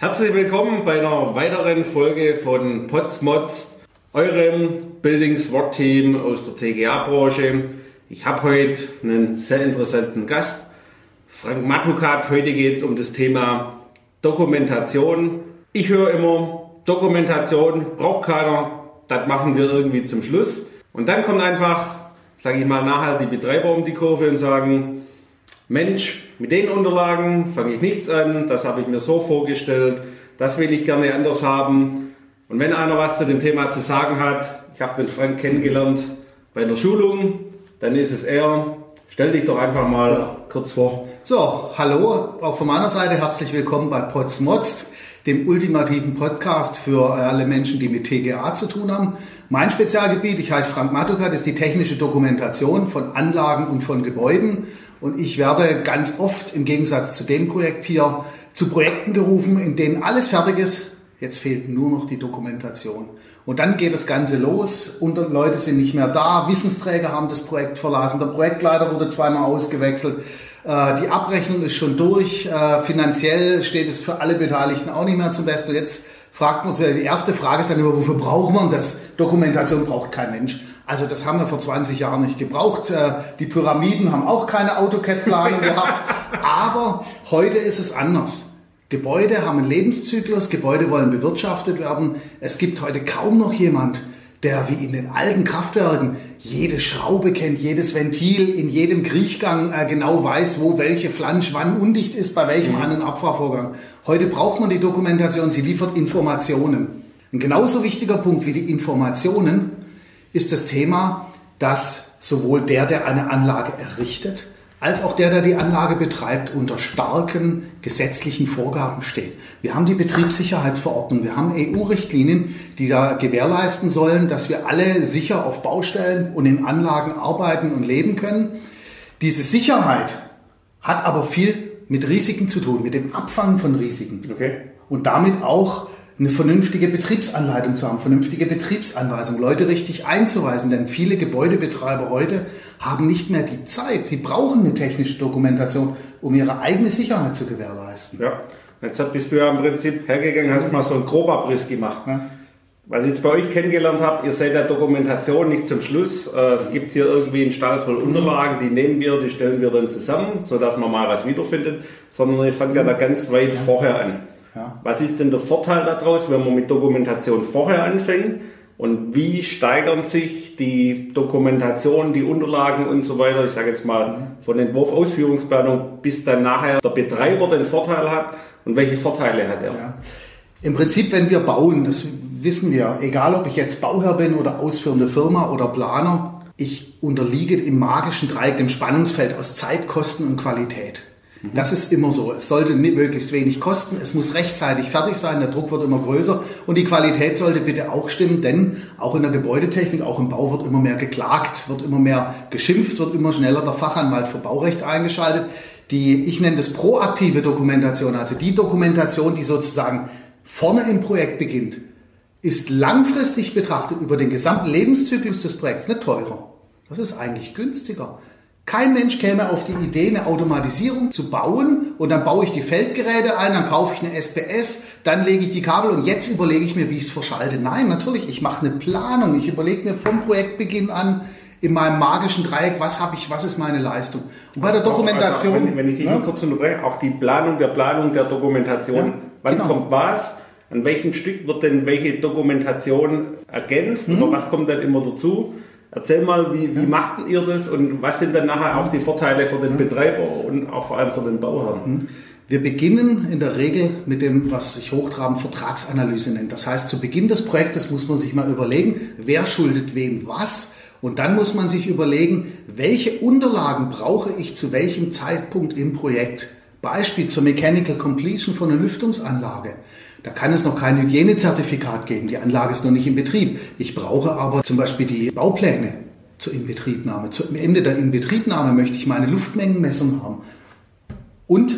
Herzlich willkommen bei einer weiteren Folge von Potsmods, eurem Building SWAT Team aus der TGA-Branche. Ich habe heute einen sehr interessanten Gast, Frank Matukat. Heute geht es um das Thema Dokumentation. Ich höre immer, Dokumentation braucht keiner, das machen wir irgendwie zum Schluss. Und dann kommt einfach, sage ich mal, nachher die Betreiber um die Kurve und sagen, Mensch, mit den Unterlagen fange ich nichts an, das habe ich mir so vorgestellt, das will ich gerne anders haben. Und wenn einer was zu dem Thema zu sagen hat, ich habe den Frank kennengelernt bei einer Schulung, dann ist es er. Stell dich doch einfach mal kurz vor. So, hallo, auch von meiner Seite herzlich willkommen bei Potsmods, dem ultimativen Podcast für alle Menschen, die mit TGA zu tun haben. Mein Spezialgebiet, ich heiße Frank Matukat, ist die technische Dokumentation von Anlagen und von Gebäuden und ich werde ganz oft im Gegensatz zu dem Projekt hier zu Projekten gerufen, in denen alles fertig ist. Jetzt fehlt nur noch die Dokumentation. Und dann geht das Ganze los und Leute sind nicht mehr da. Wissensträger haben das Projekt verlassen. Der Projektleiter wurde zweimal ausgewechselt. Äh, die Abrechnung ist schon durch. Äh, finanziell steht es für alle Beteiligten auch nicht mehr zum Besten. Und jetzt fragt man sich, die erste Frage ist dann immer, wofür braucht man das? Dokumentation braucht kein Mensch. Also das haben wir vor 20 Jahren nicht gebraucht. Äh, die Pyramiden haben auch keine AutoCAD-Planung gehabt. Aber heute ist es anders. Gebäude haben einen Lebenszyklus, Gebäude wollen bewirtschaftet werden. Es gibt heute kaum noch jemand, der wie in den alten Kraftwerken jede Schraube kennt, jedes Ventil, in jedem Kriechgang äh, genau weiß, wo welche Flansch wann undicht ist, bei welchem mhm. An- und Abfahrvorgang. Heute braucht man die Dokumentation, sie liefert Informationen. Ein genauso wichtiger Punkt wie die Informationen ist das Thema, dass sowohl der, der eine Anlage errichtet, als auch der, der die Anlage betreibt, unter starken gesetzlichen Vorgaben steht. Wir haben die Betriebssicherheitsverordnung, wir haben EU-Richtlinien, die da gewährleisten sollen, dass wir alle sicher auf Baustellen und in Anlagen arbeiten und leben können. Diese Sicherheit hat aber viel mit Risiken zu tun, mit dem Abfangen von Risiken. Okay. Und damit auch eine vernünftige Betriebsanleitung zu haben, vernünftige Betriebsanweisung, Leute richtig einzuweisen. Denn viele Gebäudebetreiber heute haben nicht mehr die Zeit. Sie brauchen eine technische Dokumentation, um ihre eigene Sicherheit zu gewährleisten. Ja, jetzt bist du ja im Prinzip hergegangen, hast mal so einen Grobabriss gemacht. Ja. Was ich jetzt bei euch kennengelernt habe, ihr seid der Dokumentation nicht zum Schluss. Äh, es gibt hier irgendwie einen Stall voll Unterlagen, die nehmen wir, die stellen wir dann zusammen, sodass man mal was wiederfindet, sondern ihr fangt ja da ganz weit vorher an. Ja. Was ist denn der Vorteil daraus, wenn man mit Dokumentation vorher anfängt? Und wie steigern sich die Dokumentation, die Unterlagen und so weiter, ich sage jetzt mal von Entwurf, Ausführungsplanung, bis dann nachher der Betreiber den Vorteil hat und welche Vorteile hat er? Ja. Im Prinzip, wenn wir bauen, das wissen wir, egal ob ich jetzt Bauherr bin oder ausführende Firma oder Planer, ich unterliege im magischen Dreieck, dem Spannungsfeld aus Zeit, Kosten und Qualität. Das ist immer so. Es sollte möglichst wenig kosten, es muss rechtzeitig fertig sein, der Druck wird immer größer und die Qualität sollte bitte auch stimmen, denn auch in der Gebäudetechnik, auch im Bau wird immer mehr geklagt, wird immer mehr geschimpft, wird immer schneller der Fachanwalt für Baurecht eingeschaltet. Die, ich nenne das proaktive Dokumentation, also die Dokumentation, die sozusagen vorne im Projekt beginnt, ist langfristig betrachtet über den gesamten Lebenszyklus des Projekts nicht teurer. Das ist eigentlich günstiger. Kein Mensch käme auf die Idee, eine Automatisierung zu bauen und dann baue ich die Feldgeräte ein, dann kaufe ich eine SPS, dann lege ich die Kabel und jetzt überlege ich mir, wie ich es verschalte. Nein, natürlich, ich mache eine Planung. Ich überlege mir vom Projektbeginn an in meinem magischen Dreieck, was habe ich, was ist meine Leistung. Und bei der Dokumentation. Also, wenn, wenn, ich dich ja? nur kurz unterbreche, auch die Planung der Planung der Dokumentation. Ja, wann genau. kommt was? An welchem Stück wird denn welche Dokumentation ergänzt mhm. oder was kommt dann immer dazu? Erzähl mal, wie, wie machten ihr das und was sind dann nachher auch die Vorteile für den Betreiber und auch vor allem für den Bauherrn? Hm. Wir beginnen in der Regel mit dem, was sich hochtrabend Vertragsanalyse nennt. Das heißt, zu Beginn des Projektes muss man sich mal überlegen, wer schuldet wem was. Und dann muss man sich überlegen, welche Unterlagen brauche ich zu welchem Zeitpunkt im Projekt. Beispiel zur Mechanical Completion von einer Lüftungsanlage. Da kann es noch kein Hygienezertifikat geben. Die Anlage ist noch nicht in Betrieb. Ich brauche aber zum Beispiel die Baupläne zur Inbetriebnahme. Zum Ende der Inbetriebnahme möchte ich meine Luftmengenmessung haben. Und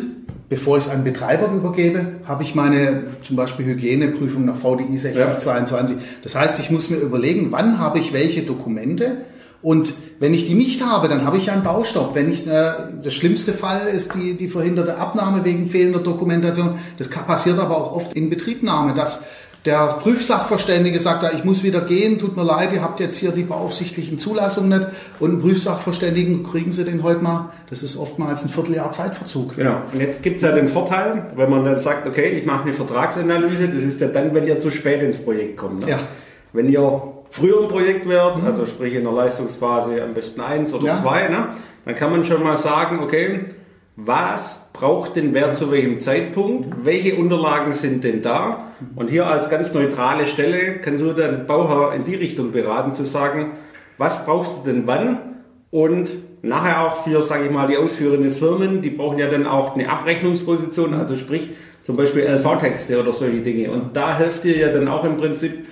bevor ich es an Betreiber übergebe, habe ich meine zum Beispiel Hygieneprüfung nach VDI 6022. Ja. Das heißt, ich muss mir überlegen, wann habe ich welche Dokumente Und wenn ich die nicht habe, dann habe ich einen Baustopp. Wenn ich, äh, das schlimmste Fall ist die, die verhinderte Abnahme wegen fehlender Dokumentation. Das passiert aber auch oft in Betriebnahme, dass der Prüfsachverständige sagt, ich muss wieder gehen, tut mir leid, ihr habt jetzt hier die beaufsichtlichen Zulassungen nicht. Und einen Prüfsachverständigen kriegen Sie den heute mal. Das ist oftmals ein Vierteljahr Zeitverzug. Genau. Und jetzt gibt es ja den Vorteil, wenn man dann sagt, okay, ich mache eine Vertragsanalyse, das ist ja dann, wenn ihr zu spät ins Projekt kommt. Ne? Ja. Wenn ihr früher im Projekt wärt, mhm. also sprich in der Leistungsphase am besten eins oder ja. zwei, ne? dann kann man schon mal sagen, okay, was braucht den Wert zu welchem Zeitpunkt, welche Unterlagen sind denn da und hier als ganz neutrale Stelle kannst du dann Bauherr in die Richtung beraten, zu sagen, was brauchst du denn wann und nachher auch für, sage ich mal, die ausführenden Firmen, die brauchen ja dann auch eine Abrechnungsposition, also sprich zum Beispiel LV-Texte oder solche Dinge und da hilft dir ja dann auch im Prinzip.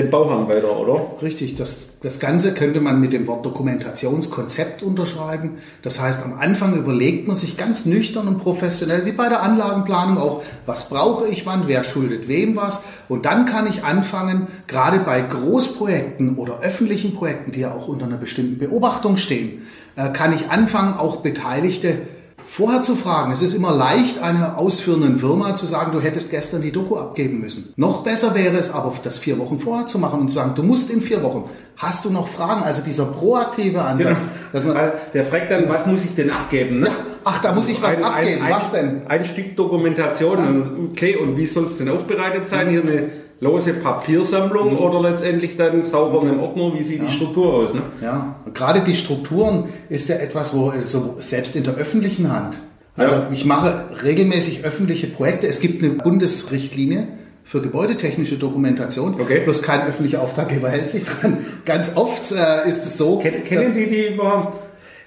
Den Bauherrn weiter, oder? Richtig, das, das Ganze könnte man mit dem Wort Dokumentationskonzept unterschreiben. Das heißt, am Anfang überlegt man sich ganz nüchtern und professionell, wie bei der Anlagenplanung auch, was brauche ich wann, wer schuldet wem was. Und dann kann ich anfangen, gerade bei Großprojekten oder öffentlichen Projekten, die ja auch unter einer bestimmten Beobachtung stehen, äh, kann ich anfangen, auch Beteiligte vorher zu fragen. Es ist immer leicht, einer ausführenden Firma zu sagen, du hättest gestern die Doku abgeben müssen. Noch besser wäre es aber, das vier Wochen vorher zu machen und zu sagen, du musst in vier Wochen. Hast du noch Fragen? Also dieser proaktive Ansatz. Genau. Man, der fragt dann, was muss ich denn abgeben? Ne? Ja. Ach, da muss ich was ein, abgeben. Ein, was denn? Ein Stück Dokumentation. Ja. Okay, und wie soll es denn aufbereitet sein? Hier eine lose Papiersammlung mhm. oder letztendlich dann sauber im Ordner, wie sieht ja. die Struktur aus? Ne? Ja, gerade die Strukturen ist ja etwas, wo so selbst in der öffentlichen Hand. Also ja. ich mache regelmäßig öffentliche Projekte. Es gibt eine Bundesrichtlinie für gebäudetechnische Dokumentation. Okay. Bloß kein öffentlicher Auftraggeber hält sich dran. Ganz oft äh, ist es so. Ken, kennen die die überhaupt?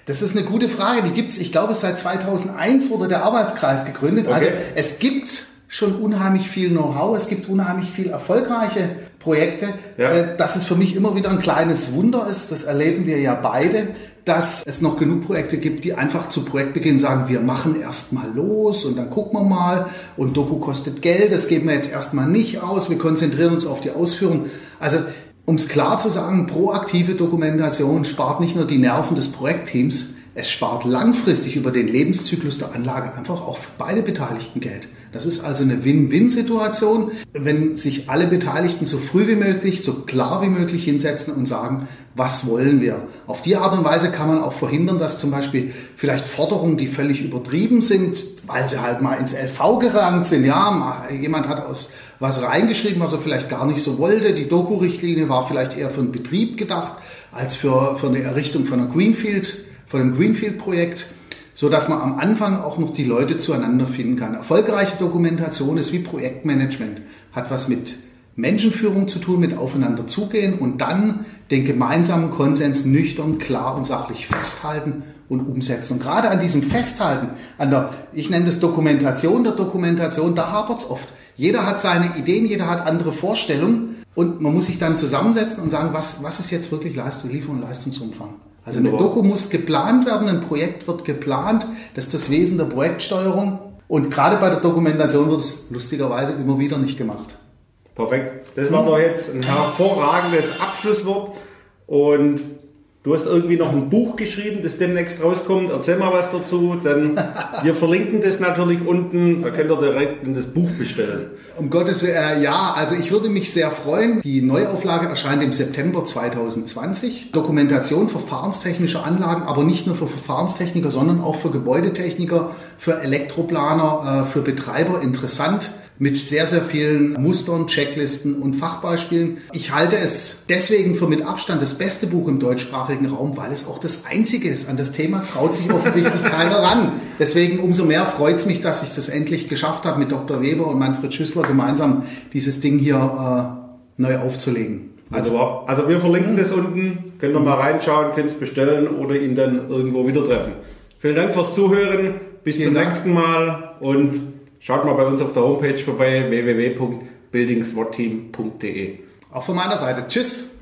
Das ist eine gute Frage. Die gibt's. Ich glaube, seit 2001 wurde der Arbeitskreis gegründet. Okay. Also es gibt schon unheimlich viel Know-how, es gibt unheimlich viel erfolgreiche Projekte. Ja. Äh, dass es für mich immer wieder ein kleines Wunder ist, das erleben wir ja beide, dass es noch genug Projekte gibt, die einfach zu Projektbeginn sagen, wir machen erst mal los und dann gucken wir mal und Doku kostet Geld, das geben wir jetzt erstmal nicht aus, wir konzentrieren uns auf die Ausführung. Also um es klar zu sagen, proaktive Dokumentation spart nicht nur die Nerven des Projektteams, es spart langfristig über den Lebenszyklus der Anlage einfach auch für beide Beteiligten Geld. Das ist also eine Win-Win-Situation, wenn sich alle Beteiligten so früh wie möglich, so klar wie möglich hinsetzen und sagen, was wollen wir. Auf die Art und Weise kann man auch verhindern, dass zum Beispiel vielleicht Forderungen, die völlig übertrieben sind, weil sie halt mal ins LV gerankt sind, ja, jemand hat aus was reingeschrieben, was er vielleicht gar nicht so wollte. Die Doku-Richtlinie war vielleicht eher für einen Betrieb gedacht, als für, für eine Errichtung von einer Greenfield, von einem Greenfield-Projekt so dass man am Anfang auch noch die Leute zueinander finden kann. Erfolgreiche Dokumentation ist wie Projektmanagement, hat was mit Menschenführung zu tun, mit aufeinander zugehen und dann den gemeinsamen Konsens nüchtern, klar und sachlich festhalten und umsetzen. Und gerade an diesem Festhalten, an der, ich nenne das Dokumentation der Dokumentation, da hapert es oft. Jeder hat seine Ideen, jeder hat andere Vorstellungen und man muss sich dann zusammensetzen und sagen, was, was ist jetzt wirklich Leistung, Liefer- und Leistungsumfang. Also eine Doku muss geplant werden, ein Projekt wird geplant, das ist das Wesen der Projektsteuerung. Und gerade bei der Dokumentation wird es lustigerweise immer wieder nicht gemacht. Perfekt. Das war doch jetzt ein hervorragendes Abschlusswort. Und Du hast irgendwie noch ein Buch geschrieben, das demnächst rauskommt. Erzähl mal was dazu. Denn wir verlinken das natürlich unten. Da könnt ihr direkt in das Buch bestellen. Um Gottes Willen, äh, ja, also ich würde mich sehr freuen. Die Neuauflage erscheint im September 2020. Dokumentation verfahrenstechnischer Anlagen, aber nicht nur für Verfahrenstechniker, sondern auch für Gebäudetechniker, für Elektroplaner, äh, für Betreiber interessant mit sehr, sehr vielen Mustern, Checklisten und Fachbeispielen. Ich halte es deswegen für mit Abstand das beste Buch im deutschsprachigen Raum, weil es auch das einzige ist. An das Thema traut sich offensichtlich keiner ran. Deswegen umso mehr freut es mich, dass ich das endlich geschafft habe, mit Dr. Weber und Manfred Schüssler gemeinsam dieses Ding hier äh, neu aufzulegen. Also, also wir verlinken das unten, könnt ihr mal reinschauen, könnt es bestellen oder ihn dann irgendwo wieder treffen. Vielen Dank fürs Zuhören, bis zum Dank. nächsten Mal und Schaut mal bei uns auf der Homepage vorbei www.buildingswatteam.de. Auch von meiner Seite. Tschüss.